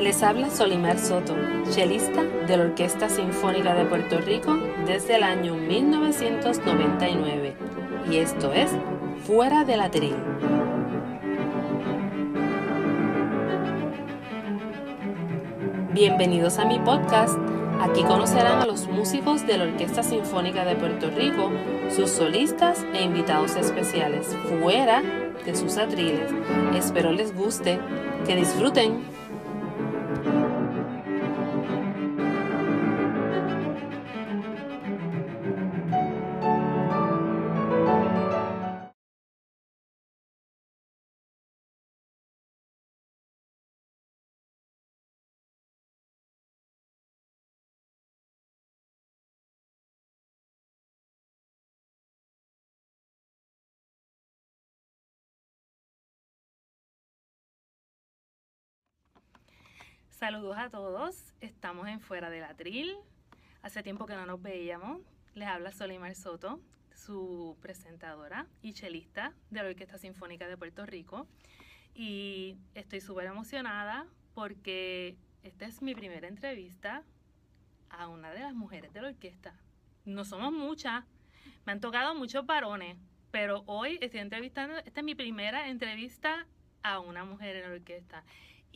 Les habla Solimar Soto, chelista de la Orquesta Sinfónica de Puerto Rico desde el año 1999 y esto es Fuera de la Tril. Bienvenidos a mi podcast. Aquí conocerán a los músicos de la Orquesta Sinfónica de Puerto Rico, sus solistas e invitados especiales, fuera de sus atriles. Espero les guste, que disfruten. Saludos a todos, estamos en Fuera del Atril. Hace tiempo que no nos veíamos. Les habla Solimar Soto, su presentadora y chelista de la Orquesta Sinfónica de Puerto Rico. Y estoy súper emocionada porque esta es mi primera entrevista a una de las mujeres de la orquesta. No somos muchas, me han tocado muchos varones, pero hoy estoy entrevistando, esta es mi primera entrevista a una mujer en la orquesta.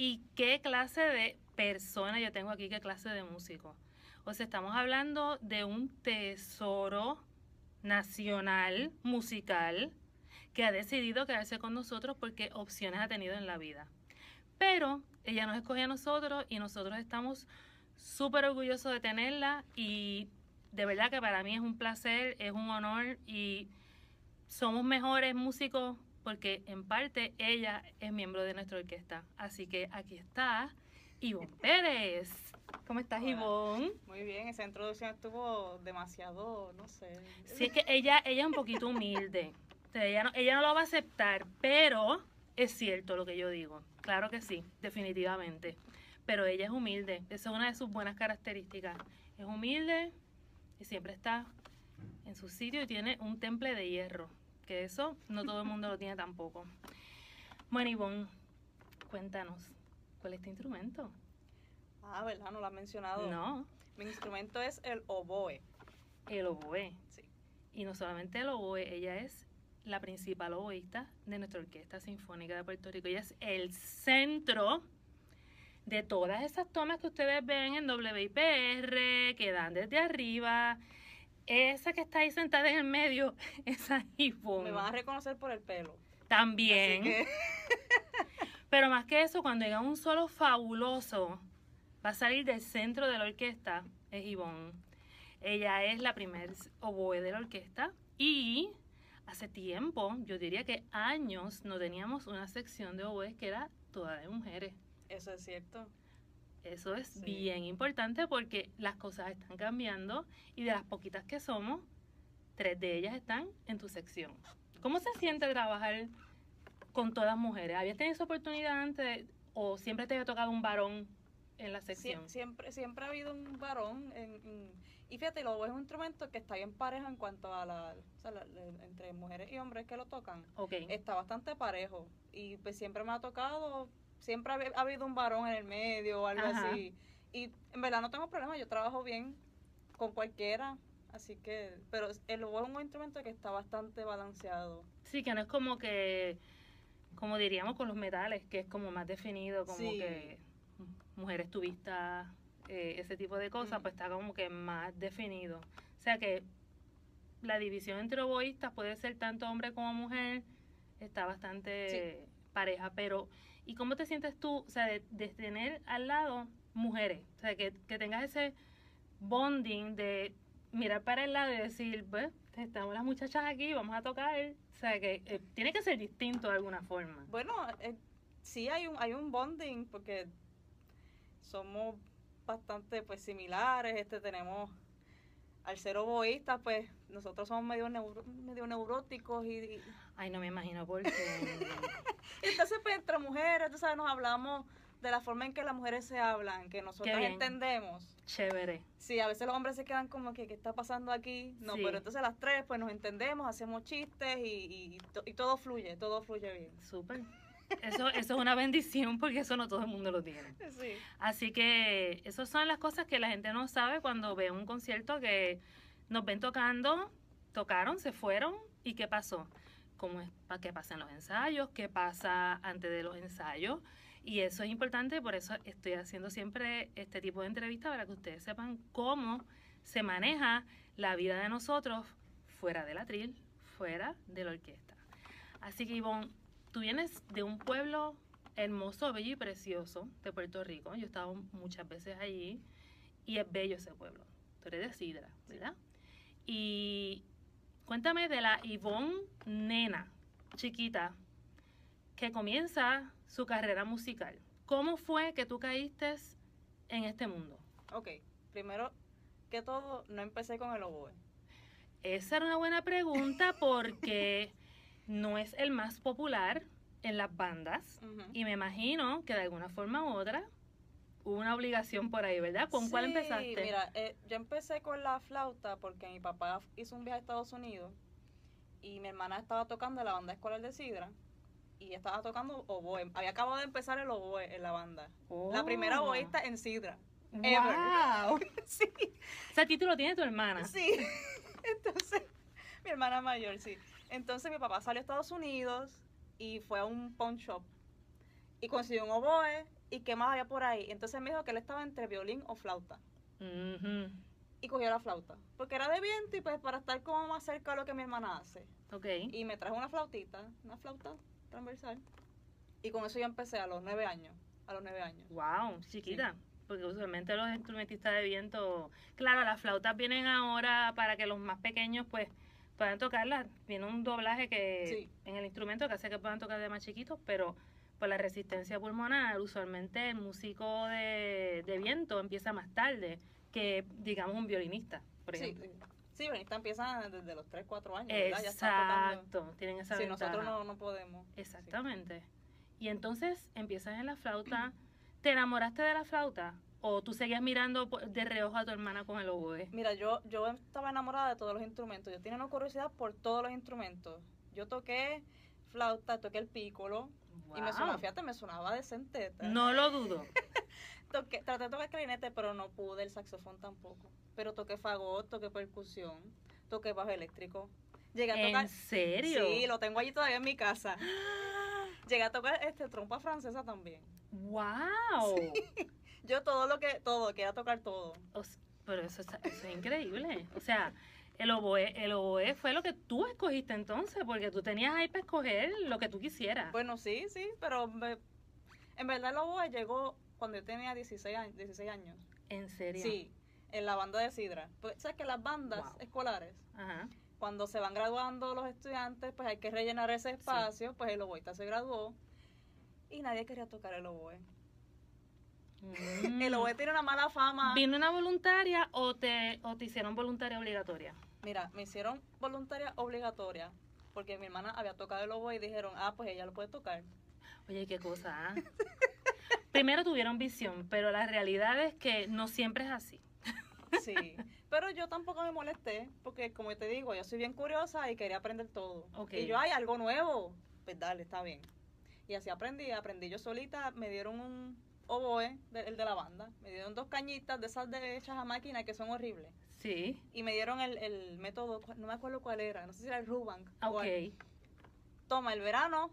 ¿Y qué clase de persona yo tengo aquí? ¿Qué clase de músico? O sea, estamos hablando de un tesoro nacional musical que ha decidido quedarse con nosotros porque opciones ha tenido en la vida. Pero ella nos escogió a nosotros y nosotros estamos súper orgullosos de tenerla y de verdad que para mí es un placer, es un honor y somos mejores músicos porque en parte ella es miembro de nuestra orquesta. Así que aquí está Ivonne Pérez. ¿Cómo estás, Ivonne? Muy bien, esa introducción estuvo demasiado, no sé. Sí, es que ella, ella es un poquito humilde. ella, no, ella no lo va a aceptar, pero es cierto lo que yo digo. Claro que sí, definitivamente. Pero ella es humilde. Esa es una de sus buenas características. Es humilde y siempre está en su sitio y tiene un temple de hierro que eso no todo el mundo lo tiene tampoco. Bueno, Ivonne, cuéntanos, ¿cuál es tu instrumento? Ah, ¿verdad? No lo has mencionado. No. Mi instrumento es el oboe. El oboe. Sí. Y no solamente el oboe, ella es la principal oboísta de nuestra Orquesta Sinfónica de Puerto Rico. Ella es el centro de todas esas tomas que ustedes ven en WIPR, que dan desde arriba, esa que está ahí sentada en el medio, esa Ivonne. Me van a reconocer por el pelo. También. Pero más que eso, cuando llega un solo fabuloso, va a salir del centro de la orquesta, es Ivonne. Ella es la primer oboe de la orquesta y hace tiempo, yo diría que años, no teníamos una sección de oboes que era toda de mujeres. Eso es cierto. Eso es bien importante porque las cosas están cambiando y de las poquitas que somos, tres de ellas están en tu sección. ¿Cómo se siente trabajar con todas mujeres? ¿Habías tenido esa oportunidad antes o siempre te había tocado un varón en la sección? siempre, siempre ha habido un varón. y fíjate, lo es un instrumento que está bien parejo en cuanto a la, entre mujeres y hombres que lo tocan. Okay. Está bastante parejo. Y pues siempre me ha tocado siempre ha, habido un varón en el medio o algo así. Y en verdad no tengo problema, yo trabajo bien con cualquiera. Así que, pero el oboe es un instrumento que está bastante balanceado. Sí, que no es como que, como diríamos con los metales, que es como más definido, como que mujeres tuvistas, eh, ese tipo de cosas, mm. pues está como que más definido. O sea que la división entre oboístas puede ser tanto hombre como mujer, está bastante pareja, pero ¿Y cómo te sientes tú, o sea, de, tener al lado mujeres? O sea, que, tengas ese bonding de mirar para el lado y decir, pues, estamos las muchachas aquí, vamos a tocar. O sea, que eh, tiene que ser distinto de alguna forma. Bueno, eh, sí hay un, hay un bonding porque somos bastante pues similares, este tenemos al ser oboístas, pues nosotros somos medio, medio neuróticos y, Ay, no me imagino por qué. Entonces, pues entre mujeres, tú sabes, nos hablamos de la forma en que las mujeres se hablan, que nosotros entendemos. Chévere. Sí, a veces los hombres se quedan como que, ¿qué está pasando aquí? No, pero entonces las tres, pues nos entendemos, hacemos chistes y, y, todo fluye, todo fluye bien. Súper. Eso, eso es una bendición porque eso no todo el mundo lo tiene. Sí. Así que esas son las cosas que la gente no sabe cuando ve un concierto que nos ven tocando, tocaron, se fueron y qué pasó. ¿Cómo es, qué pasa en los ensayos? ¿Qué pasa antes de los ensayos? Y eso es importante, por eso estoy haciendo siempre este tipo de entrevistas para que ustedes sepan cómo se maneja la vida de nosotros fuera del atril, fuera de la orquesta. Así que Ivonne, tú vienes de un pueblo hermoso, bello y precioso de Puerto Rico. Yo he estado muchas veces allí y es bello ese pueblo. Tú eres de Sidra, ¿verdad? Y cuéntame de la Ivonne nena, chiquita, que comienza su carrera musical. ¿Cómo fue que tú caíste en este mundo? Ok, primero que todo, no empecé con el oboe. Esa era una buena pregunta porque no es el más popular en las bandas y me imagino que de alguna forma u otra hubo una obligación por ahí, ¿verdad? ¿Con cuál empezaste? Mira, eh, yo empecé con la flauta porque mi papá hizo un viaje a Estados Unidos y mi hermana estaba tocando en la banda escolar de Sidra y estaba tocando oboe. Había acabado de empezar el oboe en la banda. La primera Oh. oboísta en Sidra. ever. ¡Wow! Sí, Ese título tiene tu hermana. sí. Entonces, mi hermana mayor, sí. Entonces mi papá salió a Estados Unidos y fue a un pawn shop y consiguió un oboe y qué más había por ahí. Entonces me dijo que él estaba entre violín o flauta. Y cogió la flauta. Porque era de viento y pues para estar como más cerca de lo que mi hermana hace. Ok. Y me trajo una flautita, una flauta transversal. Y con eso yo empecé a los nueve años. A los nueve años. Wow, chiquita. Porque usualmente los instrumentistas de viento, claro, las flautas vienen ahora para que los más pequeños pues puedan tocarlas. Viene un doblaje que Sí. en el instrumento que hace que puedan tocar de más chiquitos, pero por la resistencia pulmonar, usualmente el músico de, de viento empieza más tarde que, digamos, un violinista, por Sí, ejemplo. sí. Sí, ahorita empiezan desde los tres, cuatro años, ¿verdad? Ya. Exacto, tienen esa Sí, ventaja. nosotros no, no podemos. Sí. Exactamente. Y entonces empiezas en la flauta. ¿Te enamoraste de la flauta? ¿O tú seguías mirando po- de reojo a tu hermana con el oboe? Mira, yo, yo estaba enamorada de todos los instrumentos. Yo tenía una curiosidad por todos los instrumentos. Yo toqué flauta, toqué el pícolo. Y me sonaba, fíjate, me sonaba decente. No lo dudo. Toqué, traté de tocar clarinete, pero no pude, el saxofón tampoco. Pero toqué fagot, toqué percusión, toqué bajo eléctrico. Llegué a tocar. ¿En serio? Sí, lo tengo allí todavía en mi casa. Llegué a tocar este trompa francesa también. ¡Wow! Yo todo lo que, todo, quería tocar todo. O pero eso, es- eso es increíble. O sea, el oboe, el oboe fue lo que tú escogiste entonces, porque tú tenías ahí para escoger lo que tú quisieras. Bueno, sí, sí, pero me- en verdad el oboe llegó cuando yo tenía 16 años. 16 años. ¿En serio? Sí, en la banda de Sidra. Pues, ¿Sabes que las bandas Wow. escolares Ajá. cuando se van graduando los estudiantes, pues hay que rellenar ese espacio, pues el oboísta se graduó y nadie quería tocar el oboe. Mm. El oboe tiene una mala fama. ¿Vino una voluntaria o te, o te hicieron voluntaria obligatoria? Mira, me hicieron voluntaria obligatoria porque mi hermana había tocado el oboe y dijeron, ah, pues ella lo puede tocar. Oye, qué cosa. ¿ah? Primero tuvieron visión, pero la realidad es que no siempre es así. Sí, pero yo tampoco me molesté porque como te digo, yo soy bien curiosa y quería aprender todo. Ok. Y yo, hay algo nuevo, pues dale, está bien. Y así aprendí, aprendí yo solita, me dieron un oboe, de- el de la banda, me dieron dos cañitas de esas de hechas a máquina que son horribles. Sí. Y me dieron el, el método, no me acuerdo cuál era, no sé si era el Rubank. Ok. el- Toma el verano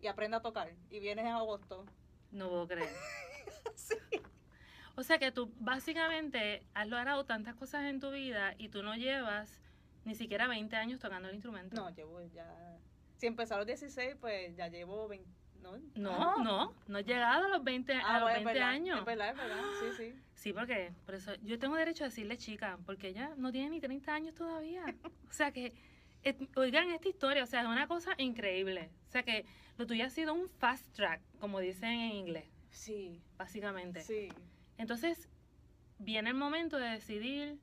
y aprende a tocar. Y vienes en agosto. No puedo creer. O sea que tú básicamente has logrado tantas cosas en tu vida y tú no llevas ni siquiera 20 años tocando el instrumento. No, llevo ya... Si empecé a los 16, pues ya llevo 20... ¿no? No, Ah. no, no he llegado a los 20, a Ah, los bueno, es 20 verdad, años. Es verdad, es verdad, sí, sí. Sí, porque por eso yo tengo derecho a decirle chica, porque ella no tiene ni 30 años todavía. O sea que, oigan esta historia, o sea, es una cosa increíble. O sea que lo tuyo ha sido un fast track, como dicen en inglés, Sí, básicamente. sí. Entonces, viene el momento de decidir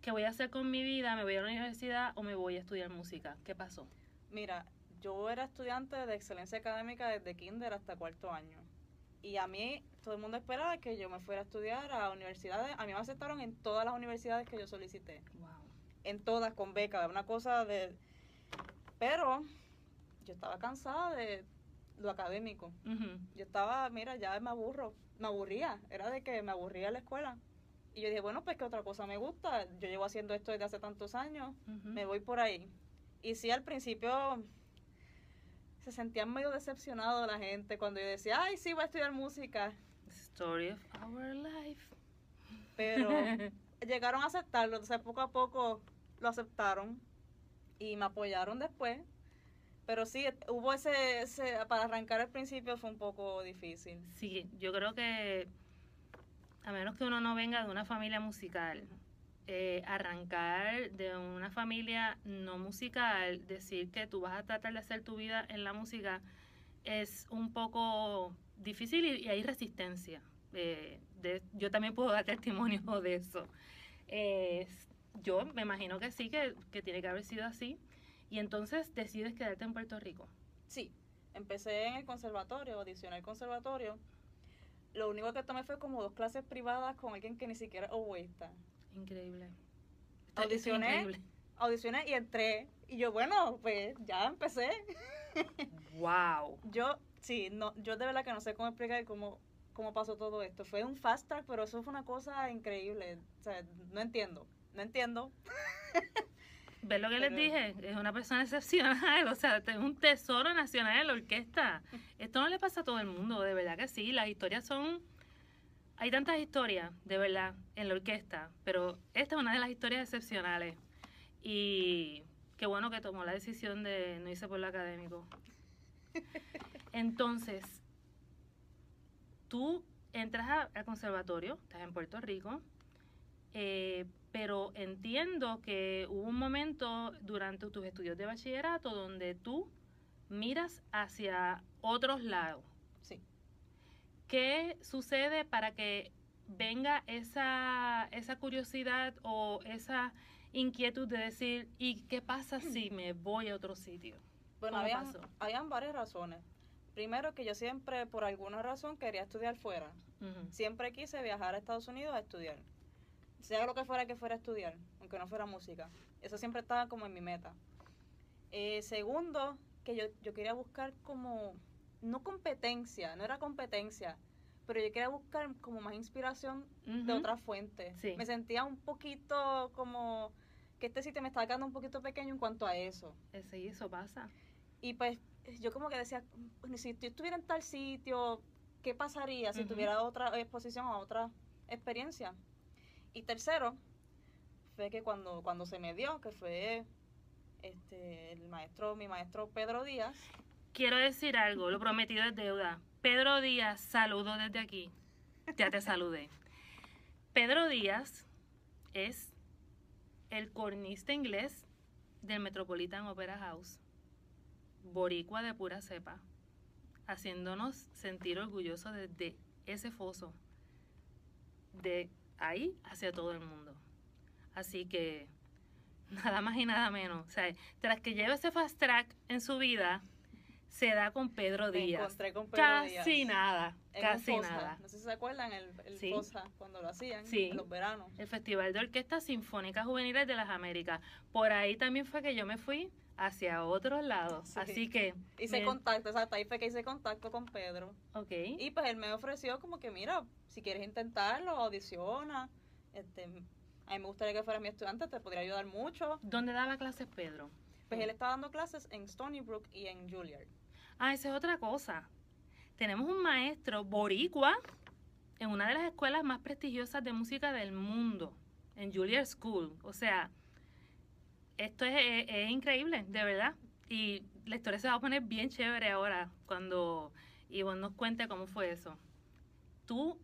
qué voy a hacer con mi vida, me voy a la universidad o me voy a estudiar música. ¿Qué pasó? Mira, yo era estudiante de excelencia académica desde kinder hasta cuarto año. Y a mí, todo el mundo esperaba que yo me fuera a estudiar a universidades. A mí me aceptaron en todas las universidades que yo solicité. Wow. En todas, con beca, una cosa de... Pero yo estaba cansada de lo académico. Yo estaba, mira, ya me aburro, me aburría, era de que me aburría la escuela. Y yo dije, bueno, pues que otra cosa me gusta, yo llevo haciendo esto desde hace tantos años, me voy por ahí. Y sí, al principio se sentían medio decepcionados la gente cuando yo decía, ay, sí, voy a estudiar música, Story of our life. pero llegaron a aceptarlo, entonces poco a poco lo aceptaron y me apoyaron después. Pero sí, hubo ese, ese, para arrancar al principio fue un poco difícil. Sí, yo creo que a menos que uno no venga de una familia musical, eh, arrancar de una familia no musical, decir que tú vas a tratar de hacer tu vida en la música es un poco difícil y, hay resistencia. Eh, yo también puedo dar testimonio de eso. Yo me imagino que sí, que, que tiene que haber sido así. Y entonces decides quedarte en Puerto Rico. Sí, empecé en el conservatorio, audicioné al conservatorio. Lo único que tomé fue como dos clases privadas con alguien que ni siquiera oboísta. Increíble. Esto- esto es Audicioné. increíble. Audicioné y entré. Y yo, bueno, pues ya empecé. Wow. Yo, sí, no, yo de verdad que no sé cómo explicar cómo, cómo pasó todo esto. Fue un fast track, pero eso fue una cosa increíble. O sea, no entiendo. No entiendo. ¿Ves lo que les dije? Es una persona excepcional, o sea, es un tesoro nacional en la orquesta. Esto no le pasa a todo el mundo, de verdad que sí. Las historias son... Hay tantas historias, de verdad, en la orquesta, pero esta es una de las historias excepcionales. Y qué bueno que tomó la decisión de no irse por lo académico. Entonces, tú entras al conservatorio, estás en Puerto Rico, eh, pero entiendo que hubo un momento durante tus estudios de bachillerato donde tú miras hacia otros lados. ¿Qué sucede para que venga esa, esa curiosidad o esa inquietud de decir, ¿y qué pasa si me voy a otro sitio? Bueno, ¿Cómo habían, habían varias razones. Primero que yo siempre, por alguna razón, quería estudiar fuera. Siempre quise viajar a Estados Unidos a estudiar. Sea lo que fuera que fuera a estudiar, aunque no fuera música. Eso siempre estaba como en mi meta. Eh, segundo, que yo, yo quería buscar como, no competencia, no era competencia, pero yo quería buscar como más inspiración de fuentes. Sí. Me sentía un poquito como que este sitio me estaba quedando un poquito pequeño en cuanto a eso. Y eso pasa. Y pues yo como que decía, "Bueno, si yo estuviera en tal sitio, ¿qué pasaría si tuviera otra exposición a otra experiencia? Y tercero, fue que cuando, cuando se me dio, que fue este el maestro, mi maestro Pedro Díaz, Quiero decir algo, lo prometido es deuda. Pedro Díaz, saludo desde aquí. Ya te saludé. Pedro Díaz es el cornista inglés del Metropolitan Opera House, boricua de pura cepa, haciéndonos sentir orgullosos desde ese foso, de ahí hacia todo el mundo. Así que nada más y nada menos. O sea, tras que lleve ese fast track en su vida, se da con Pedro me Díaz. encontré con Pedro Casi Díaz. nada, en casi Fosa. nada. No sé si se acuerdan el, el Sí. Fosa cuando lo hacían Sí. en los veranos. El Festival de Orquestas Sinfónicas Juveniles de las Américas. Por ahí también fue que yo me fui hacia otros lados. Sí. Así que, Hice me- contacto, exacto, ahí fue que hice contacto con Pedro. ok. Y pues él me ofreció como que, mira, si quieres intentarlo, audiciona. Este, a mí me gustaría que fuera mi estudiante, te podría ayudar mucho. ¿Dónde daba clases Pedro? Pues él está dando clases en Stony Brook y en Juilliard. Ah, esa es otra cosa. Tenemos un maestro boricua en una de las escuelas más prestigiosas de música del mundo, en Juilliard School. O sea, esto es, es- es increíble, de verdad. Y la historia se va a poner bien chévere ahora cuando Ivonne nos cuente cómo fue eso. Tú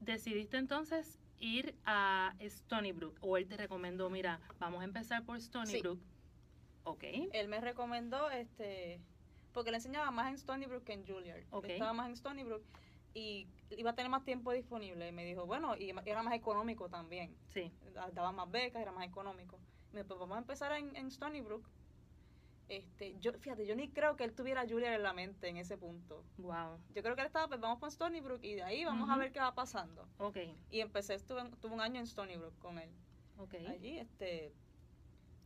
decidiste entonces ir a Stony Brook, o él te recomendó, mira, vamos a empezar por Stony Sí. Brook. Ok. Él me recomendó, este, porque le enseñaba más en Stony Brook que en Juilliard. Estaba más en Stony Brook y iba a tener más tiempo disponible. Y me dijo, bueno, y era más económico también. Sí. Daba más becas, era más económico. Me dijo, pues vamos a empezar en, en Stony Brook. Este, yo, fíjate, yo ni creo que él tuviera a Juilliard en la mente en ese punto. Wow. Yo creo que él estaba, pues vamos con Stony Brook y de ahí vamos a ver qué va pasando. Ok. Y empecé, estuve, tuve un año en Stony Brook con él. Ok. Allí, este,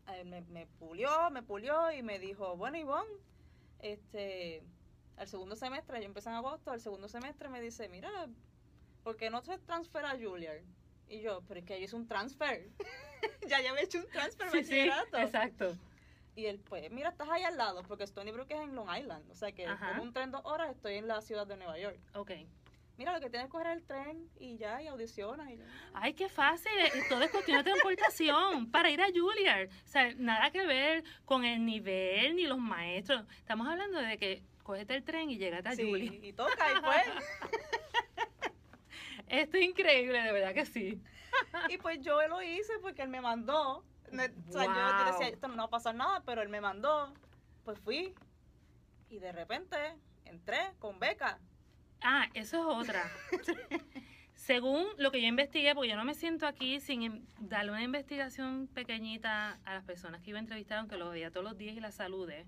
él me, me pulió, me pulió y me dijo, bueno, Ivonne, este, el segundo semestre, yo empecé en agosto, el segundo semestre me dice, mira, ¿por qué no se transfera a Juilliard? Y yo, pero es que yo hice un transfer. ya ya había hecho un transfer Sí, sí, bachillerato. exacto. Y él, pues, mira, estás ahí al lado, porque Stony Brook es en Long Island. O sea que Ajá. con un tren dos horas estoy en la ciudad de Nueva York. Ok. Mira, lo que tienes que coger el tren y ya, y audicionas. Y yo, Ay, qué fácil. eh, Todo es cuestión de transportación para ir a Juilliard. O sea, nada que ver con el nivel ni los maestros. Estamos hablando de que cógete el tren y llegas a sí, Juilliard. y toca, y pues. Esto es increíble, de verdad que sí. y pues yo lo hice porque él me mandó. O sea, yo- yo, decía, Wow. esto no va a pasar nada, pero él me mandó. Pues fui. Y de repente entré con beca. Ah, eso es otra. Según lo que yo investigué, porque yo no me siento aquí sin em- darle una investigación pequeñita a las personas que iba a entrevistar, aunque lo veía todos los días y la salude.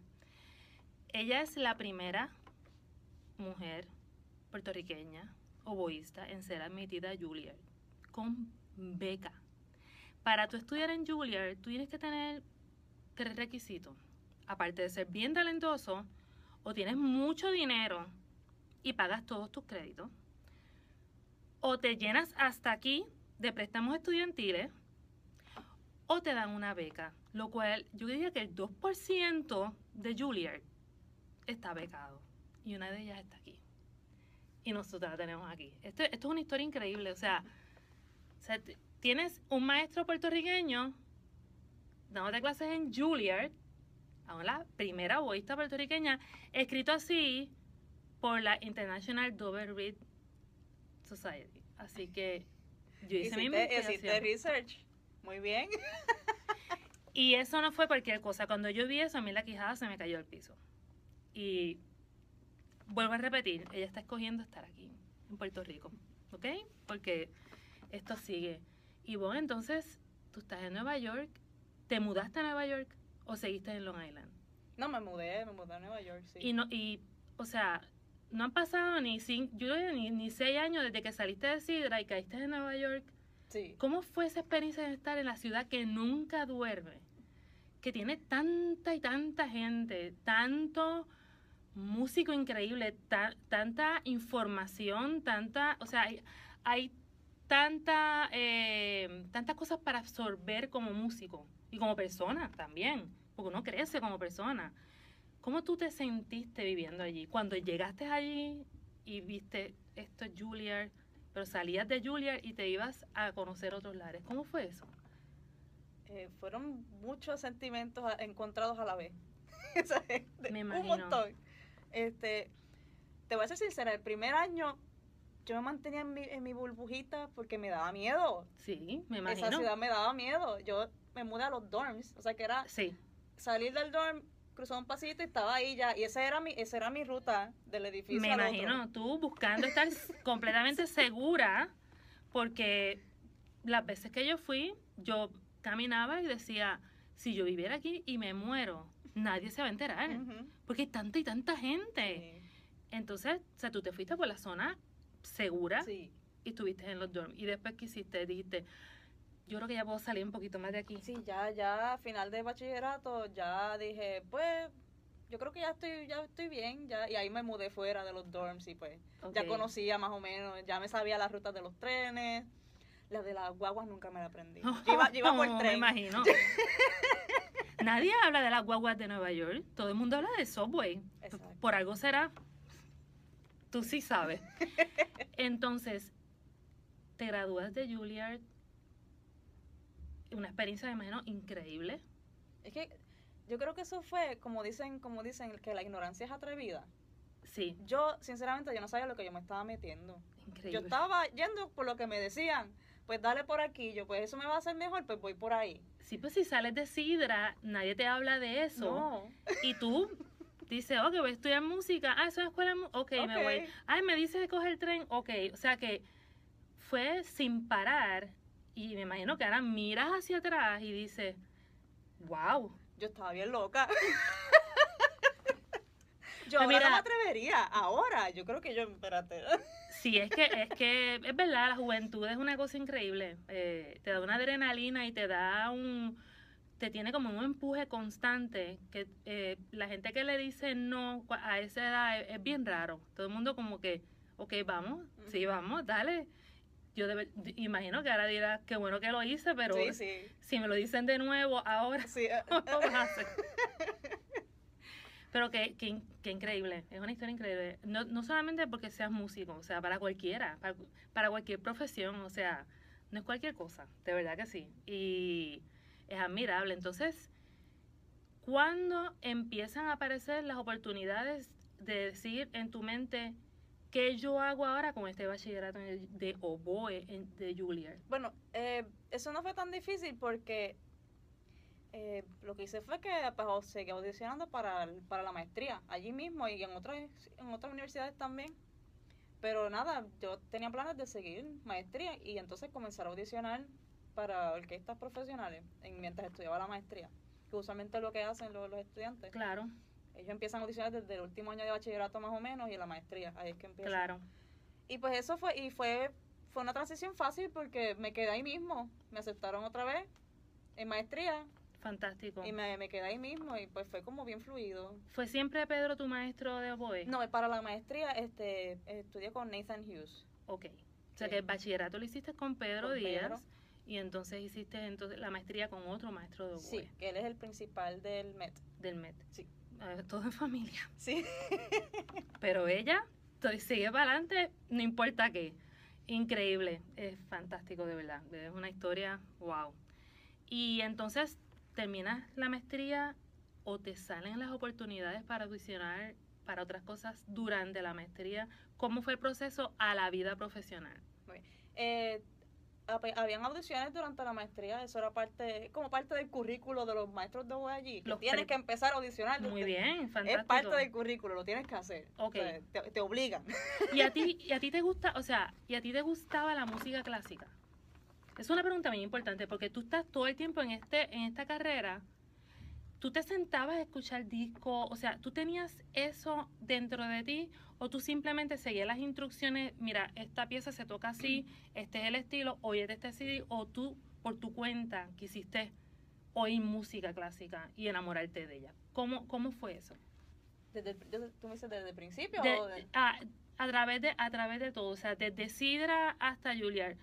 Ella es la primera mujer puertorriqueña oboísta en ser admitida a Juilliard con beca. Para tú estudiar en Juilliard, tú tienes que tener tres requisitos. Aparte de ser bien talentoso, o tienes mucho dinero y pagas todos tus créditos, o te llenas hasta aquí de préstamos estudiantiles, o te dan una beca, lo cual yo diría que el 2% de Juilliard está becado y una de ellas está aquí. Y nosotros la tenemos aquí. Esto, esto es una historia increíble, o sea, tienes un maestro puertorriqueño dándote clases en Juilliard, a la primera boísta puertorriqueña, escrito así por la International Double Reed Society. Así que yo hice mi investigación. research. Muy bien. Y eso no fue cualquier cosa. Cuando yo vi eso, a mí la quijada se me cayó al piso. Y vuelvo a repetir, ella está escogiendo estar aquí, en Puerto Rico. ¿Ok? Porque esto sigue. Y vos entonces, tú estás en Nueva York, ¿te mudaste a Nueva York o seguiste en Long Island? No, me mudé, me mudé a Nueva York, sí. Y no, y, o sea, no han pasado ni cinco, yo ni, ni seis años desde que saliste de Sidra y caíste en Nueva York. sí. ¿Cómo fue esa experiencia de estar en la ciudad que nunca duerme? Que tiene tanta y tanta gente, tanto músico increíble, ta- tanta información, tanta, o sea, hay, hay tanta, eh, tantas cosas para absorber como músico y como persona también, porque uno crece como persona. ¿Cómo tú te sentiste viviendo allí? Cuando llegaste allí y viste esto es Juilliard, pero salías de Juilliard y te ibas a conocer otros lares. ¿Cómo fue eso? Eh, fueron muchos sentimientos encontrados a la vez. Me un imagino. montón. Este, te voy a ser sincera, el primer año yo me mantenía en mi, en mi burbujita porque me daba miedo. Sí, me Esa imagino. ciudad me daba miedo. Yo me mudé a los dorms, o sea que era Sí, salir del dorm, cruzar un pasito y estaba ahí ya. Y esa era mi, esa era mi ruta del edificio. me al otro. imagino tú buscando estar completamente segura porque las veces que yo fui, yo caminaba y decía, si yo viviera aquí y me muero, nadie se va a enterar, porque hay tanta y tanta gente. sí, Entonces, o sea, tú te fuiste por la zona segura sí. y estuviste en los dorms. Y después que hiciste, dijiste, yo creo que ya puedo salir un poquito más de aquí. Sí, ya, ya a final de bachillerato, ya dije, pues, yo creo que ya estoy, ya estoy bien, ya, y ahí me mudé fuera de los dorms y pues, ya conocía más o menos, ya me sabía las rutas de los trenes, la de las guaguas nunca me la aprendí. Yo iba, yo iba por me tren. imagino. Nadie habla de las guaguas de Nueva York. Todo el mundo habla de Subway. Exacto. Por algo será. Tú sí sabes. Entonces, te gradúas de Juilliard. Una experiencia, me imagino, increíble. Es que yo creo que eso fue, como dicen, como dicen, que la ignorancia es atrevida. Sí, Yo, sinceramente, yo no sabía lo que yo me estaba metiendo. increíble. Yo estaba yendo por lo que me decían. Pues dale por aquí, yo pues eso me va a hacer mejor, pues voy por ahí. Sí, pues si sales de Sidra, nadie te habla de eso. No. Y tú dices, ok, voy a estudiar música. Ah, eso es escuela de mu- Ok, me voy. Ay, me dices de coger el tren. Ok, o sea que fue sin parar. Y me imagino que ahora miras hacia atrás y dices, wow. Yo estaba bien loca. yo Pues ahora mira- no me atrevería. Ahora, yo creo que yo, espérate. Sí, es que, es que, es verdad, la juventud es una cosa increíble. Eh, te da una adrenalina y te da un, te tiene como un empuje constante, que eh, la gente que le dice no a esa edad es, bien raro. Todo el mundo como que, ok, vamos, sí, vamos, dale. Yo imagino que ahora dirá, qué bueno que lo hice, pero si me lo dicen de nuevo ahora, sí. Pero que, que, increíble, es una historia increíble. No, no solamente porque seas músico, o sea, para cualquiera, para, para cualquier profesión, o sea, no es cualquier cosa, de verdad que sí. Y es admirable. Entonces, ¿cuándo empiezan a aparecer las oportunidades de decir en tu mente qué yo hago ahora con este bachillerato de oboe de Juilliard? Bueno, eh, eso no fue tan difícil porque eh, lo que hice fue que pues, seguí audicionando para, para la maestría allí mismo y en otras, en otras universidades también. Pero nada, yo tenía planes de seguir maestría y entonces comenzar a audicionar para orquestas profesionales en, mientras estudiaba la maestría, que usualmente es lo que hacen los, estudiantes. Claro. Ellos empiezan a audicionar desde el último año de bachillerato más o menos y en la maestría, ahí es que empiezan. Claro. Y pues eso fue, y fue, fue una transición fácil porque me quedé ahí mismo, me aceptaron otra vez en maestría. Fantástico. Y me, me quedé ahí mismo y pues fue como bien fluido. ¿Fue siempre Pedro tu maestro de oboe? No, para la maestría este estudié con Nathan Hughes. Ok. O sea que el bachillerato lo hiciste con Pedro Díaz. Y entonces hiciste entonces la maestría con otro maestro de oboe. Sí, que él es el principal del MET. Del MET. Sí. Todo en familia. Sí. Pero ella sigue para adelante, no importa qué. Increíble, es fantástico de verdad. Es una historia, wow. Y entonces terminas la maestría o te salen las oportunidades para audicionar para otras cosas durante la maestría. ¿Cómo fue el proceso a la vida profesional? Eh, habían audiciones durante la maestría, eso era parte, como parte del currículo de los maestros de voz allí. Lo tienes que empezar a audicionar. Muy bien, fantástico. Es parte del currículo, lo tienes que hacer. Okay. te, obligan. ¿Y a ti, y a ti te gusta, o sea, y a ti te gustaba la música clásica? Es una pregunta muy importante porque tú estás todo el tiempo en este, en esta carrera. ¿Tú te sentabas a escuchar disco? O sea, ¿tú tenías eso dentro de ti o tú simplemente seguías las instrucciones, mira, esta pieza se toca así, este es el estilo, oye este CD, o tú por tu cuenta quisiste oír música clásica y enamorarte de ella? ¿Cómo, cómo fue eso? Desde, ¿Tú me dices desde el principio? a, a, través de, a través de todo, o sea, desde Sidra hasta Juilliard.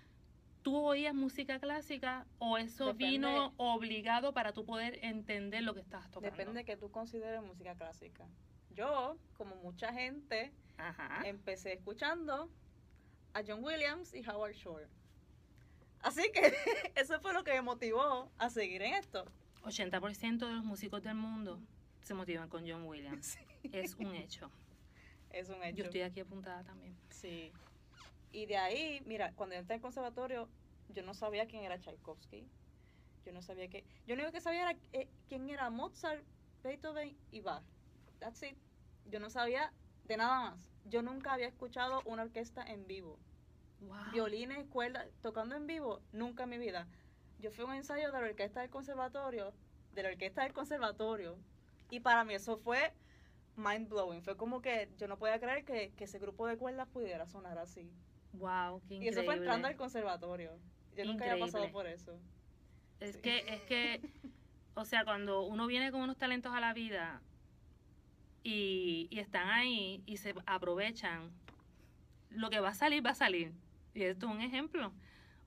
¿Tú oías música clásica o eso vino obligado para tú poder entender lo que estabas tocando? Depende de que tú consideres música clásica. Yo, como mucha gente, empecé escuchando a John Williams y Howard Shore. Así que eso fue lo que me motivó a seguir en esto. 80% de los músicos del mundo se motivan con John Williams. Es un hecho. Es un hecho. Yo estoy aquí apuntada también. Sí. Y de ahí, mira, cuando entré al conservatorio, yo no sabía quién era Tchaikovsky. Yo no sabía que. Yo lo único que sabía era eh, quién era Mozart, Beethoven y Bach. That's it. Yo no sabía de nada más. Yo nunca había escuchado una orquesta en vivo. Violines, cuerdas, tocando en vivo, nunca en mi vida. Yo fui a un ensayo de la orquesta del conservatorio, de la orquesta del conservatorio, y para mí eso fue mind blowing. Fue como que yo no podía creer que, ese grupo de cuerdas pudiera sonar así. Wow, qué increíble. Y eso fue entrando al conservatorio. Yo nunca había pasado por eso. Es que, es que, o sea, cuando uno viene con unos talentos a la vida, y, están ahí y se aprovechan, lo que va a salir, va a salir. Y esto es un ejemplo.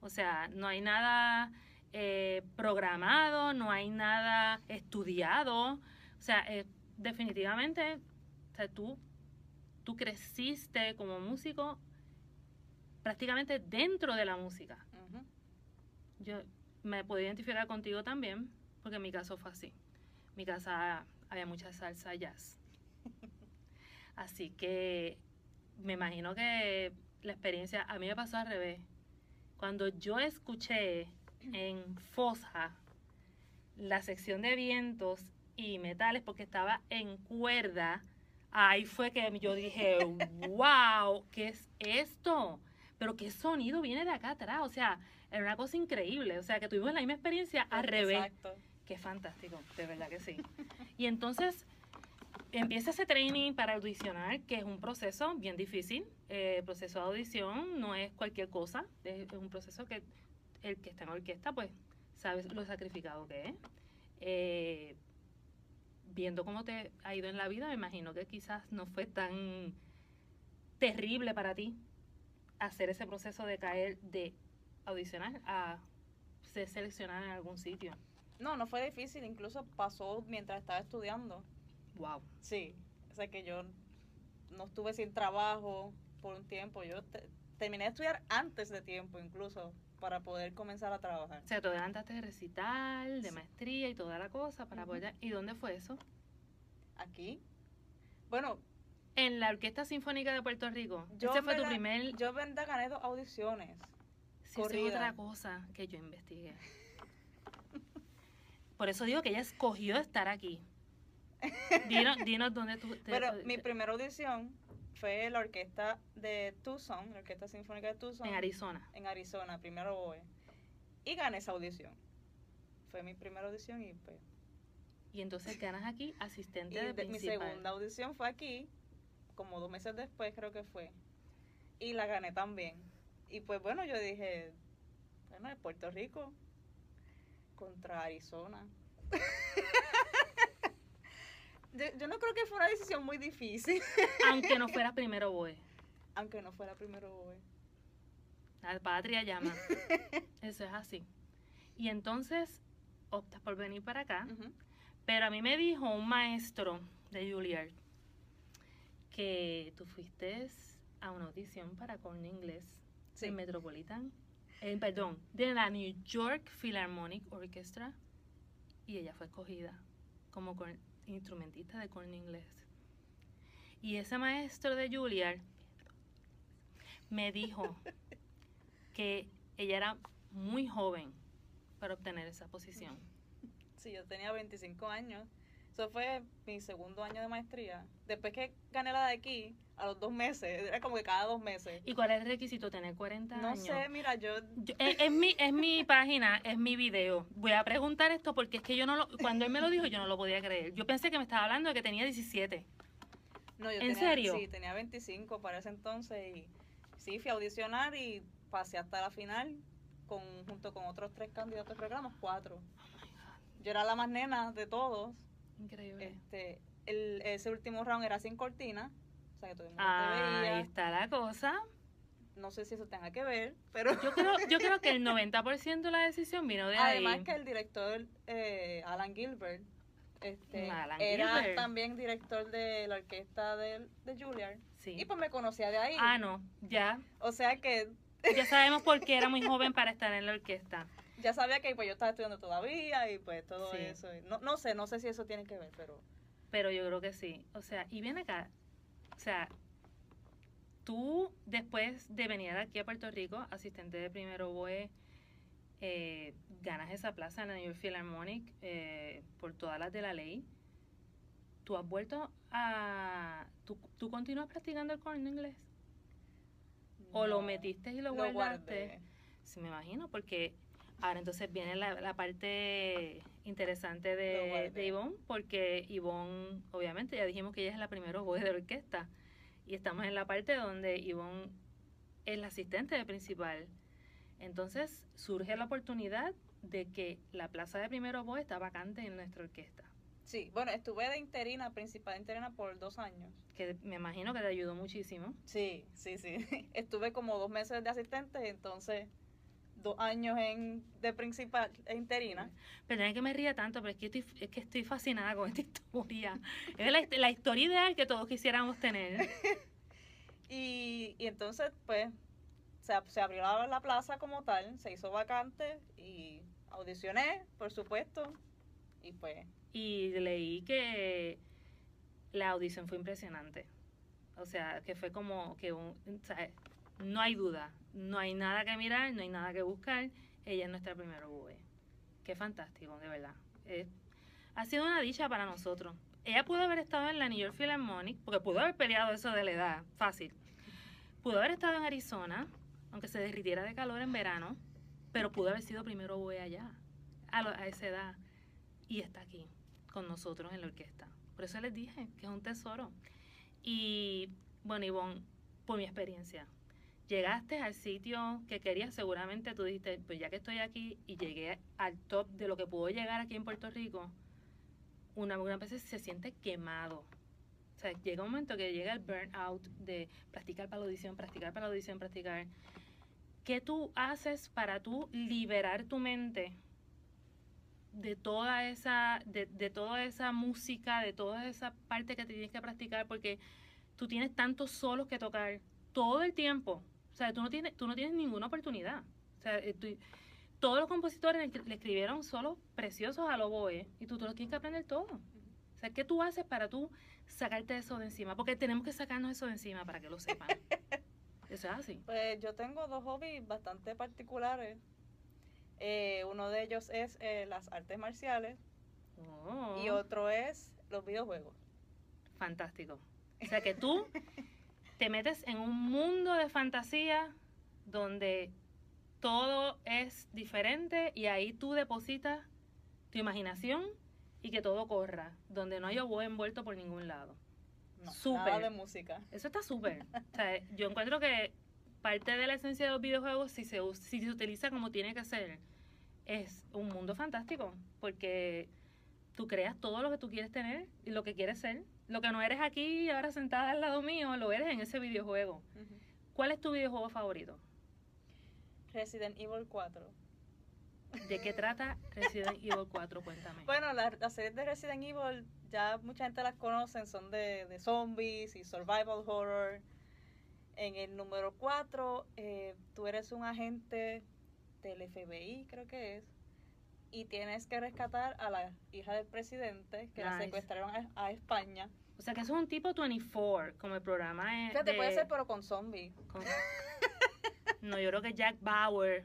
O sea, no hay nada eh, programado, no hay nada estudiado. O sea, eh, definitivamente, o sea, tú, tú creciste como músico prácticamente dentro de la música. Yo me puedo identificar contigo también, porque en mi caso fue así. En mi casa había mucha salsa jazz. Así que me imagino que la experiencia a mí me pasó al revés. Cuando yo escuché en Fosa la sección de vientos y metales, porque estaba en cuerda, ahí fue que yo dije, wow, ¿qué es esto? Pero qué sonido viene de acá atrás, o sea, era una cosa increíble, o sea, que tuvimos la misma experiencia al revés. Exacto. Qué fantástico, de verdad que sí. Y entonces empieza ese training para audicionar, que es un proceso bien difícil. Eh, el proceso de audición no es cualquier cosa, es, un proceso que el que está en orquesta, pues, sabe lo sacrificado que es. eh, viendo cómo te ha ido en la vida, me imagino que quizás no fue tan terrible para ti hacer ese proceso de caer de audicionar a ser seleccionada en algún sitio. No, no fue difícil, incluso pasó mientras estaba estudiando. Wow. Sí, o sea que yo no estuve sin trabajo por un tiempo, yo te- terminé de estudiar antes de tiempo incluso para poder comenzar a trabajar. O sea, tú adelantaste de recital, de Sí. maestría y toda la cosa para Ujú. poder... ¿Y dónde fue eso? Aquí, bueno, En la Orquesta Sinfónica de Puerto Rico. Yo Ese fue me tu primer... yo verdad gané dos audiciones. Sí, esa es otra cosa que yo investigué. Por eso digo que ella escogió estar aquí. Dinos, dinos dónde tú... te- Pero mi primera audición fue la orquesta de Tucson, la Orquesta Sinfónica de Tucson. en Arizona. en Arizona, primero BOE. Y gané esa audición. Fue mi primera audición y pues. Y entonces ganas aquí Y asistente de de- mi principal. segunda audición fue aquí, como dos meses después creo que fue. Y la gané también. Y pues bueno, yo dije, bueno, de Puerto Rico contra Arizona. yo, yo no creo que fue una decisión muy difícil, Aunque no fuera primero BOE. aunque no fuera primero BOE. La patria llama. Eso es así. Y entonces optas por venir para acá. Pero a mí me dijo un maestro de Juilliard que tú fuiste a una audición para corno inglés Sí. en Metropolitan, eh, perdón, de la New York Philharmonic Orchestra y ella fue escogida como corn- instrumentista de corno inglés. Y ese maestro de Juilliard me dijo que ella era muy joven para obtener esa posición. Sí, yo tenía 25 años. Eso fue mi segundo año de maestría. Después que gané la de aquí, a los dos meses, era como que cada dos meses. ¿Y cuál es el requisito? Tener 40 No años. sé, mira, yo Yo- es, es mi, es mi página, es mi video. Voy a preguntar esto porque es que yo no lo, cuando él me lo dijo yo no lo podía creer. Yo pensé que me estaba hablando de que tenía 17. No, yo ¿En tenía, serio? Sí, tenía 25 para ese entonces y sí, fui a audicionar y pasé hasta la final con, junto con otros tres candidatos, que éramos cuatro. Yo era la más nena de todos. Increíble. Este, el, ese último round era sin cortina, o sea que todo el mundo te Ahí veía. está la cosa. No sé si eso tenga que ver, pero Yo creo, yo creo que el 90% de la decisión vino de además ahí. que el director eh, Alan Gilbert este, Alan era Gilbert. también director de la orquesta de, de Juilliard. Sí. Y pues me conocía de ahí. Ah, no, ya. O sea que Ya sabemos por qué era muy joven para estar en la orquesta. Ya sabía que pues yo estaba estudiando todavía y pues todo Sí. eso. No, no sé, no sé si eso tiene que ver, pero Pero yo creo que sí. O sea, y ven acá. O sea, tú después de venir aquí a Puerto Rico, asistente de primero BOE, eh, ganas esa plaza en la New York Philharmonic eh, por todas las de la ley. ¿Tú has vuelto a... ¿Tú, tú continúas practicando el corno inglés? ¿O lo metiste y lo, lo guardaste? guardé. Sí, me imagino, porque ahora entonces viene la, la parte interesante de, de Ivonne, porque Ivonne, obviamente, ya dijimos que ella es la primera voz de la orquesta, y estamos en la parte donde Ivonne es la asistente de principal. Entonces surge la oportunidad de que la plaza de primero voz está vacante en nuestra orquesta, Sí, bueno, estuve de interina, principal interina por dos años. que me imagino que te ayudó muchísimo. Sí, sí, sí. Estuve como dos meses de asistente, entonces dos años en de principal e interina. Perdón que me ría tanto, pero es que estoy, es que estoy fascinada con esta historia. Es la, la historia ideal que todos quisiéramos tener. Y, y entonces, pues, se, se abrió la, la plaza como tal, se hizo vacante y audicioné, por supuesto. Y pues, Y leí que la audición fue impresionante. O sea, que fue como que un, o sea, no hay duda, no hay nada que mirar, no hay nada que buscar. Ella es nuestra primera bebé. Qué fantástico, de verdad. Ha sido una dicha para nosotros. Ella pudo haber estado en la New York Philharmonic, porque pudo haber peleado eso de la edad, fácil. Pudo haber estado en Arizona, aunque se derritiera de calor en verano, pero pudo haber sido primero bebé allá, a, lo- a esa edad. Y está aquí, con nosotros en la orquesta. Por eso les dije que es un tesoro. Y bueno, Ivonne, por mi experiencia, llegaste al sitio que querías, seguramente tú dijiste, pues ya que estoy aquí y llegué al top de lo que puedo llegar aquí en Puerto Rico, una, una vez se siente quemado. O sea, llega un momento que llega el burnout de practicar para la audición, practicar para la audición, practicar. ¿Qué tú haces para tú liberar tu mente de toda esa, de, de toda esa música, de toda esa parte que tienes que practicar? Porque tú tienes tantos solos que tocar todo el tiempo. O sea, tú no tienes, tú no tienes ninguna oportunidad. O sea, eh, tú- todos los compositores le, escribieron solos preciosos a oboe y tú te lo tienes que aprender todo. O sea, ¿qué tú haces para tú sacarte eso de encima? Porque tenemos que sacarnos eso de encima para que lo sepan. Eso es así. Pues yo tengo dos hobbies bastante particulares. Eh, uno de ellos es eh, las artes marciales Oh, y otro es los videojuegos. fantástico. O sea, que tú te metes en un mundo de fantasía donde todo es diferente y ahí tú depositas tu imaginación y que todo corra, donde no hay oboe envuelto por ningún lado. No, Súper. nada de música. Eso está súper. O sea, yo encuentro que parte de la esencia de los videojuegos, si se, si se utiliza como tiene que ser, es un mundo fantástico, porque tú creas todo lo que tú quieres tener y lo que quieres ser. Lo que no eres aquí ahora sentada al lado mío, lo eres en ese videojuego. ¿Cuál es tu videojuego favorito? Resident Evil 4. ¿De qué trata Resident Evil 4? Cuéntame. Bueno, las las series de Resident Evil ya mucha gente las conocen, son de, de zombies y survival horror. En el número 4, tú eres un agente del FBI, creo que es, y tienes que rescatar a la hija del presidente que la secuestraron a, a España. O sea, que eso es un tipo 24, como el programa es Fíjate, de- puede ser, pero con zombies. con- No, yo creo que Jack Bauer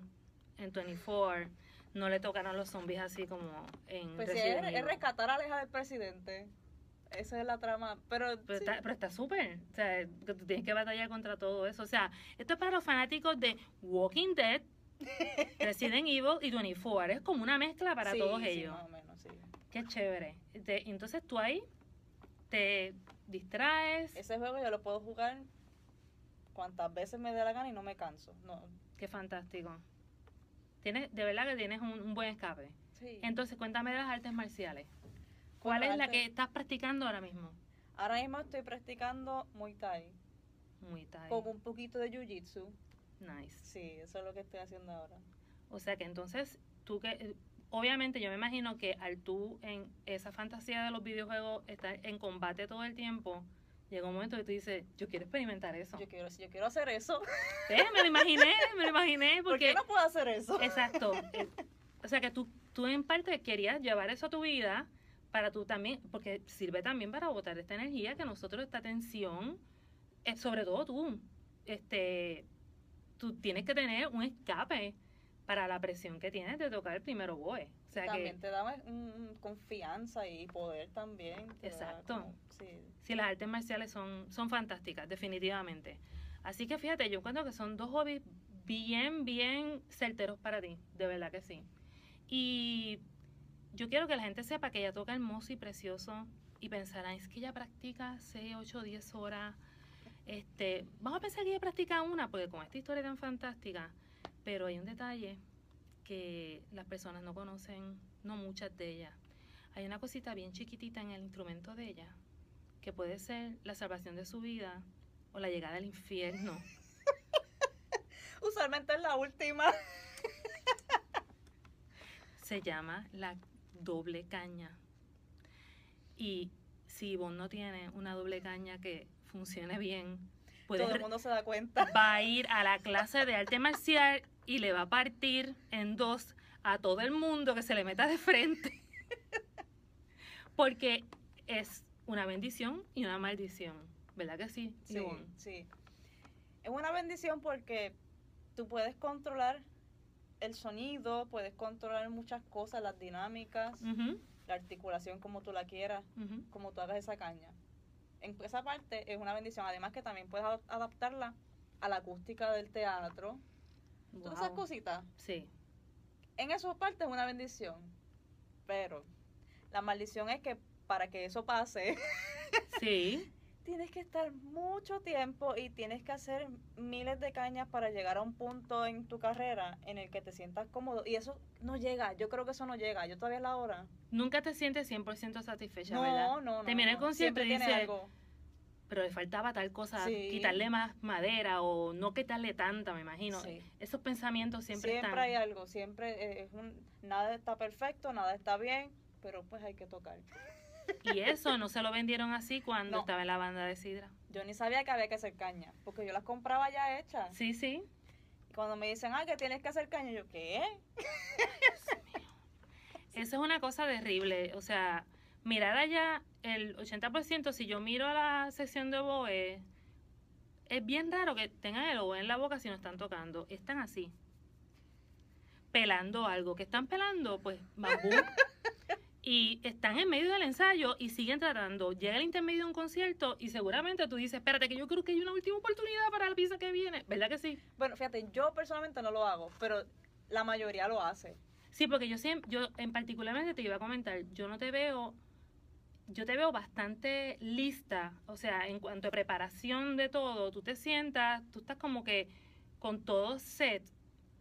en 24 no le tocaron los zombies así como en Pues sí, es, rescatar a la hija del presidente. Esa es la trama. Pero, Pero sí. está, súper. O sea, que tú tienes que batallar contra todo eso. O sea, esto es para los fanáticos de Walking Dead, Resident Evil y 24. Es como una mezcla para Sí, todos sí, ellos. más o menos, sí. Qué chévere. Te- entonces tú ahí te distraes. Ese juego yo lo puedo jugar cuantas veces me dé la gana y no me canso. No, Qué fantástico. Tienes, de verdad que tienes un, un buen escape. sí. Entonces, cuéntame de las artes marciales. ¿Cuál es la arte- que estás practicando ahora mismo? Ahora mismo estoy practicando Muay Thai Muy Thai. con un poquito de Jiu Jitsu. Nice. Sí, eso es lo que estoy haciendo ahora. O sea que entonces, tú que, eh, obviamente yo me imagino que al tú en esa fantasía de los videojuegos estar en combate todo el tiempo, llega un momento que tú dices, yo quiero experimentar eso. Yo quiero, yo quiero hacer eso, Eh, me lo imaginé, me lo imaginé, ¿por porque... qué no puedo hacer eso? Exacto. Eh, o sea que tú, tú en parte querías llevar eso a tu vida para tú también, porque sirve también para botar esta energía que nosotros, esta tensión, eh, sobre todo tú, este, tú tienes que tener un escape para la presión que tienes de tocar el primero boe. O sea también que te da un- confianza y poder también. Exacto. como- sí. sí, las artes marciales son, son fantásticas, definitivamente. Así que fíjate, yo encuentro que son dos hobbies bien, bien certeros para ti, de verdad que sí. Y yo quiero que la gente sepa que ella toca hermoso y precioso y pensará, es que ella practica 6, 8, 10 horas. Este, vamos a pensar que ella practica una, porque con esta historia tan fantástica, pero hay un detalle que las personas no conocen, no muchas de ellas. Hay una cosita bien chiquitita en el instrumento de ella, que puede ser la salvación de su vida o la llegada al infierno. Usualmente es la última. Se llama la doble caña. Y si vos no tienes una doble caña que funcione bien, puedes Todo el mundo se da cuenta. va a ir a la clase de arte marcial y le va a partir en dos a todo el mundo que se le meta de frente. Porque es una bendición y una maldición. ¿Verdad que sí? Sí, sí. Es una bendición porque tú puedes controlar el sonido, puedes controlar muchas cosas, las dinámicas, la articulación como tú la quieras, como tú hagas esa caña. En esa parte es una bendición, además que también puedes adap- adaptarla a la acústica del teatro. Todas esas cositas. Sí. En esa parte es una bendición. Pero la maldición es que para que eso pase, Sí. Tienes que estar mucho tiempo y tienes que hacer miles de cañas para llegar a un punto en tu carrera en el que te sientas cómodo. Y eso no llega, yo creo que eso no llega, yo todavía es la hora. Nunca te sientes 100% satisfecha, No, ¿verdad? no, no. Te viene no. con siempre tiene dice, algo. pero le faltaba tal cosa, Sí. quitarle más madera o no quitarle tanta, me imagino. Sí. Esos pensamientos siempre, Siempre, están. hay algo, siempre es un, nada está perfecto, nada está bien, pero pues hay que tocar. Y eso no se lo vendieron así cuando No. estaba en la banda de Sidra. Yo ni sabía que había que hacer caña, porque yo las compraba ya hechas. Sí, sí. Y cuando me dicen, ah, que tienes que hacer caña, yo, ¿qué? Eso es una cosa terrible. O sea, mirar allá el 80%, si yo miro a la sección de oboe, es bien raro que tengan el oboe en la boca si no están tocando. Están así. Pelando algo. que están pelando? Pues bambú. y están en medio del ensayo y siguen tratando. Llega el intermedio de un concierto y seguramente tú dices, espérate, que yo creo que hay una última oportunidad para la pizza que viene. ¿Verdad que sí? Bueno, fíjate, yo personalmente no lo hago, pero la mayoría lo hace. Sí, porque yo siempre, yo en particularmente te iba a comentar, yo no te veo, yo te veo bastante lista, o sea, en cuanto a preparación de todo, tú te sientas, tú estás como que con todo set,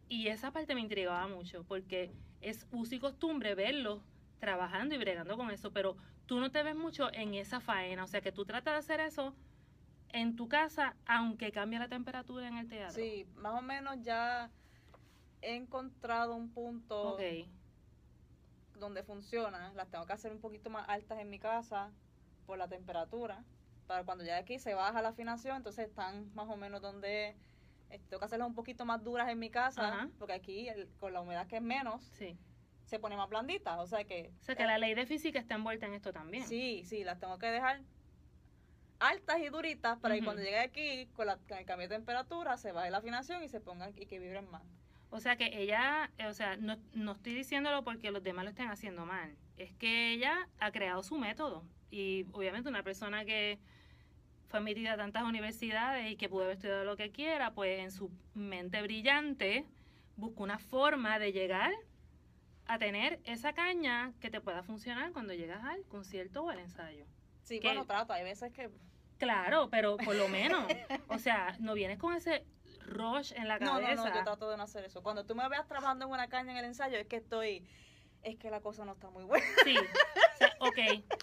y esa parte me intrigaba mucho, porque es uso y costumbre verlos trabajando y bregando con eso, pero tú no te ves mucho en esa faena, o sea, que tú tratas de hacer eso en tu casa, aunque cambie la temperatura en el teatro. Sí, más o menos ya he encontrado un punto donde funciona. Las tengo que hacer un poquito más altas en mi casa por la temperatura. Para cuando ya aquí se baja la afinación, entonces están más o menos donde tengo que hacerlas un poquito más duras en mi casa, Ajá. porque aquí el- con la humedad que es menos, sí. Se pone más blandita. O sea que, O sea, que la ley de física está envuelta en esto también. sí, sí, las tengo que dejar altas y duritas para que cuando llegue aquí con, la, con el cambio de temperatura se baje la afinación y se pongan y que vibren más. O sea que ella, eh, o sea, no, no estoy diciéndolo porque los demás lo estén haciendo mal. Es que ella ha creado su método. Y obviamente una persona que fue admitida a tantas universidades y que pudo haber estudiado lo que quiera, pues en su mente brillante busca una forma de llegar a tener esa caña que te pueda funcionar cuando llegas al concierto o al ensayo. Sí, Que- bueno, trato. Hay veces que Claro, pero por lo menos, o sea, no vienes con ese rush en la No, cabeza. no, no, yo trato de no hacer eso. Cuando tú me veas trabajando en una caña en el ensayo, es que estoy, es que la cosa no está muy buena. Sí, o sea, ok,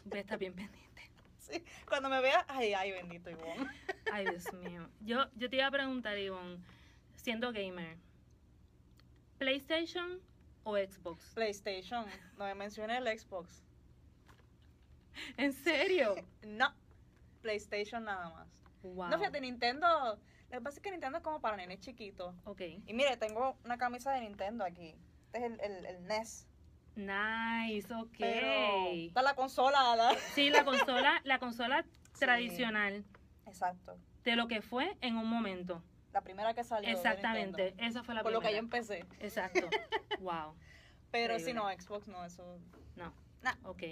voy a estar bien pendiente. Sí. Cuando me veas, ay, ay, bendito Ivonne. Ay, Dios mío. Yo, yo te iba a preguntar, Ivonne, siendo gamer, ¿PlayStation o Xbox? PlayStation, no me mencioné el Xbox. ¿En serio? No, PlayStation nada más. Wow. No, fíjate, Nintendo, lo que pasa es que Nintendo es como para nenes chiquitos. Ok, Y mire, tengo una camisa de Nintendo aquí. Este es el, el, el NES. nice, ok. Pero está la consola, la- Sí, la consola, la consola Sí. tradicional Exacto. de lo que fue en un momento. La primera que salió. de Exactamente, Nintendo. esa fue la Por lo que yo primera. empecé. Exacto. Wow. Pero si no, Xbox no, eso. No. Nah. Ok.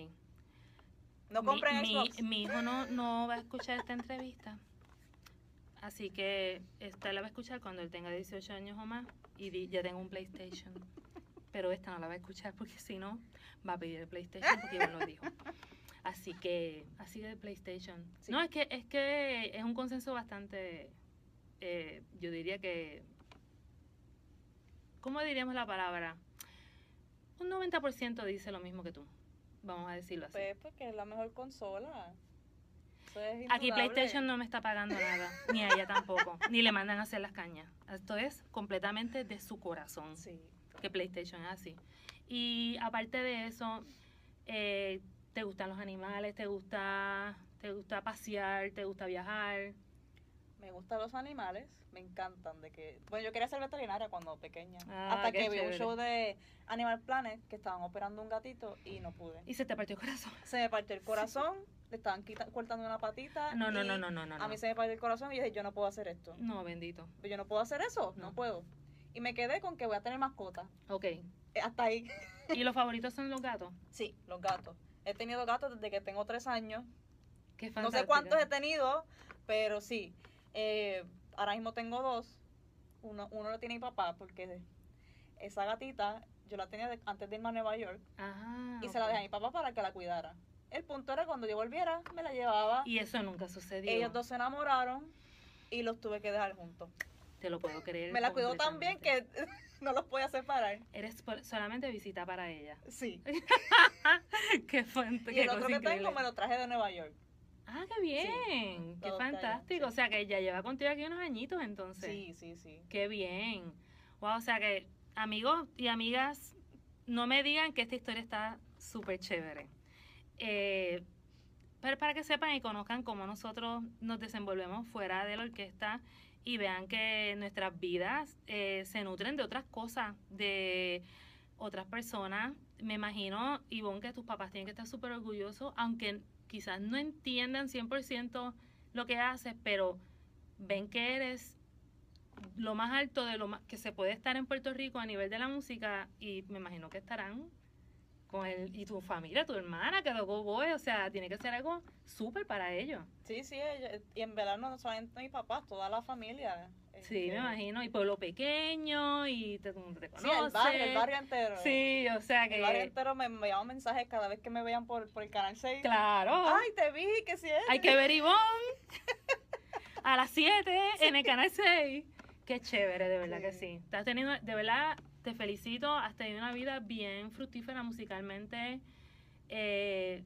No compren mi, Xbox. Mi, hijo no, no va a escuchar esta entrevista. Así que esta la va a escuchar cuando él tenga 18 años o más y di- ya tengo un PlayStation. Pero esta no la va a escuchar porque si no, va a pedir el PlayStation porque Iván lo dijo. Así que, así de PlayStation. Sí. No, es que, es que es un consenso bastante, eh, yo diría que, ¿cómo diríamos la palabra? Un 90% dice lo mismo que tú. Vamos a decirlo así. Pues porque es la mejor consola. Es Aquí. PlayStation no me está pagando nada, ni a ella tampoco, ni le mandan a hacer las cañas. Esto es completamente de su corazón, Sí. que PlayStation es así. Y aparte de eso, eh, ¿te gustan los animales? ¿Te gusta, ¿Te gusta pasear? ¿Te gusta viajar? Me gustan los animales, me encantan. de que Bueno, yo quería ser veterinaria cuando pequeña. Ah, hasta que vi un show de Animal Planet que estaban operando un gatito y no pude. Y se te partió el corazón. Se me partió el corazón, le estaban quita- cortando una patita. No, no, no, no, no, no. A mí se me partió el corazón y yo dije, yo no puedo hacer esto. No, bendito. Yo no puedo hacer eso, no, No. puedo. Y me quedé con que voy a tener mascota. Ok. Eh, Hasta ahí. ¿Y los favoritos son los gatos? Sí, los gatos. He tenido gatos desde que tengo tres años. Qué No sé cuántos he tenido, pero sí. Eh, ahora mismo tengo dos. Uno, uno lo tiene mi papá porque esa gatita yo la tenía de- antes de irme a Nueva York Ah, y se la dejé a mi papá para que la cuidara. el punto era cuando yo volviera, me la llevaba. Y eso nunca sucedió. Ellos dos se enamoraron y los tuve que dejar juntos. Te lo puedo creer. Me la cuidó tan bien que no los podía separar. Eres por- solamente visita para ella. Sí. qué fuente, Y el otro que increíble. tengo me lo traje de Nueva York. Ah, qué bien. qué allá, fantástico. sí. O sea, que ya lleva contigo aquí unos añitos entonces. Sí, sí, sí. Qué bien. Wow, o sea que amigos y amigas, no me digan que esta historia está súper chévere. Eh, pero para que sepan y conozcan cómo nosotros nos desenvolvemos fuera de la orquesta y vean que nuestras vidas eh, se nutren de otras cosas, de otras personas. Me imagino, Ivonne, que tus papás tienen que estar súper orgullosos, aunque quizás no entiendan 100% lo que haces, pero ven que eres lo más alto de lo más que se puede estar en Puerto Rico a nivel de la música y me imagino que estarán con él y tu familia, tu hermana que tocó boy, o sea, tiene que ser algo súper para ellos. Sí, sí, y en verdad no solamente mis papás, toda la familia. Sí, me este, imagino, y pueblo pequeño y te, te Sí, conoce. el barrio, el barrio entero. Sí, o sea que El barrio entero me, llaman mensajes cada vez que me vean por, por el canal 6. claro. Ay, te vi, que sí es. Hay que ver Ivonne a las 7 en el canal 6. Qué chévere, de verdad que Sí. sí. Te has tenido, de verdad, te felicito. Has tenido una vida bien fructífera musicalmente. Eh,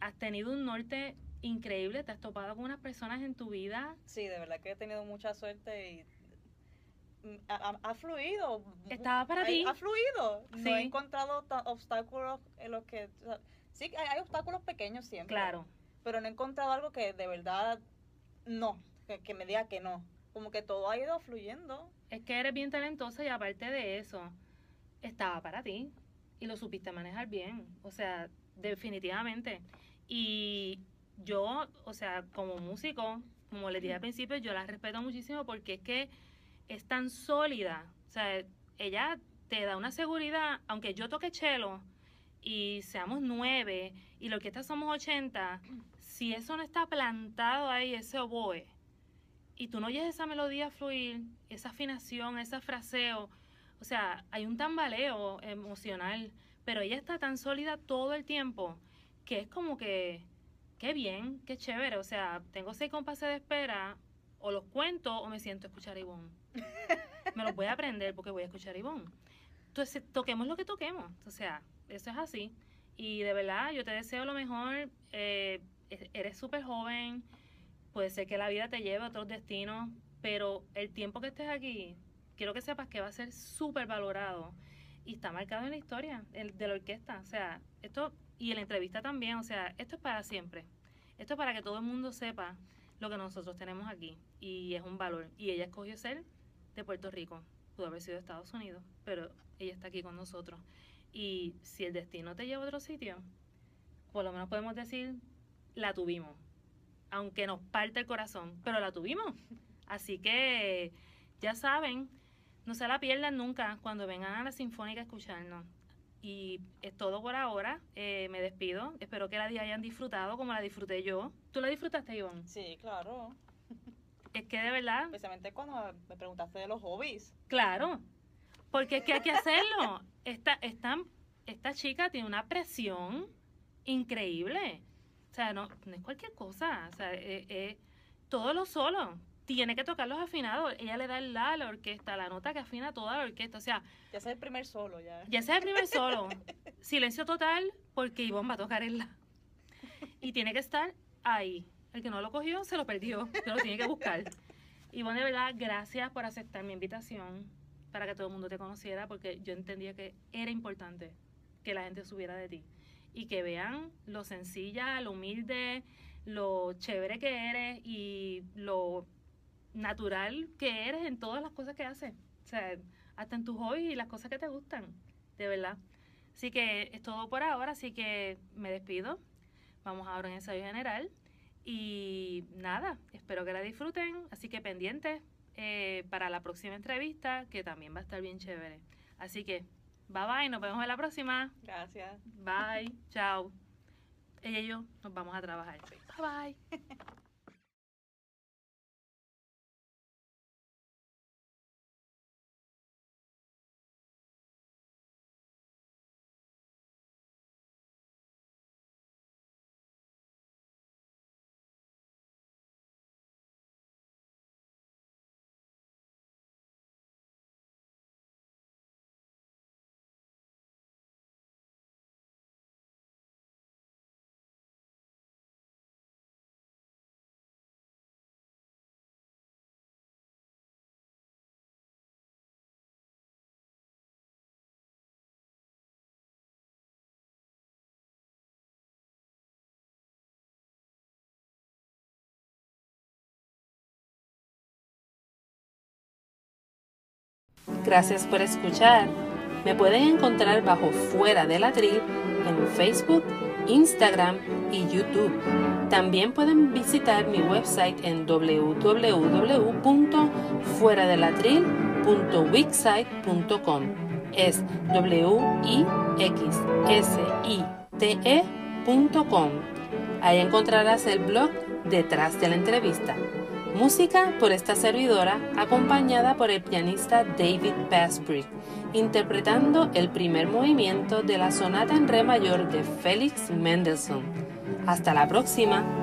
has tenido un norte increíble. Te has topado con unas personas en tu vida. Sí, de verdad que he tenido mucha suerte y mm, ha, ha- ha fluido. Estaba para ti. Ha fluido. No he encontrado obstáculos en los que... o sea, sí, hay, hay obstáculos pequeños siempre. Claro. Pero no he encontrado algo que de verdad no, que, que me diga que no. Como que todo ha ido fluyendo. Es que eres bien talentosa y aparte de eso, estaba para ti y lo supiste manejar bien. O sea, definitivamente. Y yo, o sea, como músico, como les dije al principio, yo la respeto muchísimo porque es que es tan sólida. O sea, ella te da una seguridad, aunque yo toque chelo y seamos nueve y lo que está somos 80, si eso no está plantado ahí, ese oboe, y tú no oyes esa melodía fluir, esa afinación, ese fraseo, o sea, hay un tambaleo emocional, pero ella está tan sólida todo el tiempo que es como que, qué bien, qué chévere, o sea, tengo seis compases de espera, o los cuento o me siento a escuchar a Ivonne. Me los voy a aprender porque voy a escuchar a Ivonne. Entonces, toquemos lo que toquemos, o sea, eso es así. Y de verdad, yo te deseo lo mejor, eh, e- eres súper joven, puede ser que la vida te lleve a otros destinos, pero el tiempo que estés aquí, quiero que sepas que va a ser súper valorado y está marcado en la historia el- de la orquesta. O sea, esto, y en la entrevista también, o sea, esto es para siempre. Esto es para que todo el mundo sepa lo que nosotros tenemos aquí y es un valor. Y ella escogió ser de Puerto Rico, pudo haber sido de Estados Unidos, pero ella está aquí con nosotros. Y si el destino te lleva a otro sitio, por lo menos podemos decir, la tuvimos aunque nos parte el corazón, pero la tuvimos. Así que ya saben, no se la pierdan nunca cuando vengan a la Sinfónica a escucharnos. Y es todo por ahora. Eh, me despido. Espero que la día hayan disfrutado como la disfruté yo. ¿Tú la disfrutaste, Ivonne? Sí, claro. Es que de verdad, Especialmente cuando me preguntaste de los hobbies. claro. Porque es que hay que hacerlo. Esta, esta, esta chica tiene una presión increíble. O sea, no, no es cualquier cosa. O sea, eh, eh, todo lo solo. Tiene que tocar los afinados. Ella le da el la a la orquesta, la nota que afina toda la orquesta. O sea, Ya es el primer solo, ya. ya sea el primer solo, silencio total, porque Ivonne va a tocar el la. Y tiene que estar ahí. El que no lo cogió, se lo perdió. Se lo tiene que buscar. Ivonne, de verdad, gracias por aceptar mi invitación para que todo el mundo te conociera, porque yo entendía que era importante que la gente supiera de ti y que vean lo sencilla, lo humilde, lo chévere que eres y lo natural que eres en todas las cosas que haces. O sea, hasta en tus hobbies y las cosas que te gustan, de verdad. Así que es todo por ahora, así que me despido. Vamos ahora en ensayo general. Y nada, espero que la disfruten. Así que pendientes eh, para la próxima entrevista, que también va a estar bien chévere. Así que, bye bye, nos vemos en la próxima. Gracias. Bye, chao. Ella y yo nos vamos a trabajar. Bye bye. Gracias por escuchar. Me pueden encontrar bajo Fuera del Atril en Facebook, Instagram y YouTube. También pueden visitar mi website en www.fueradelatril.wixsite.com. Es w i x s i t e.com. Ahí encontrarás el blog detrás de la entrevista. Música por esta servidora acompañada por el pianista David Basbrick, interpretando el primer movimiento de la sonata en re mayor de Félix Mendelssohn. Hasta la próxima.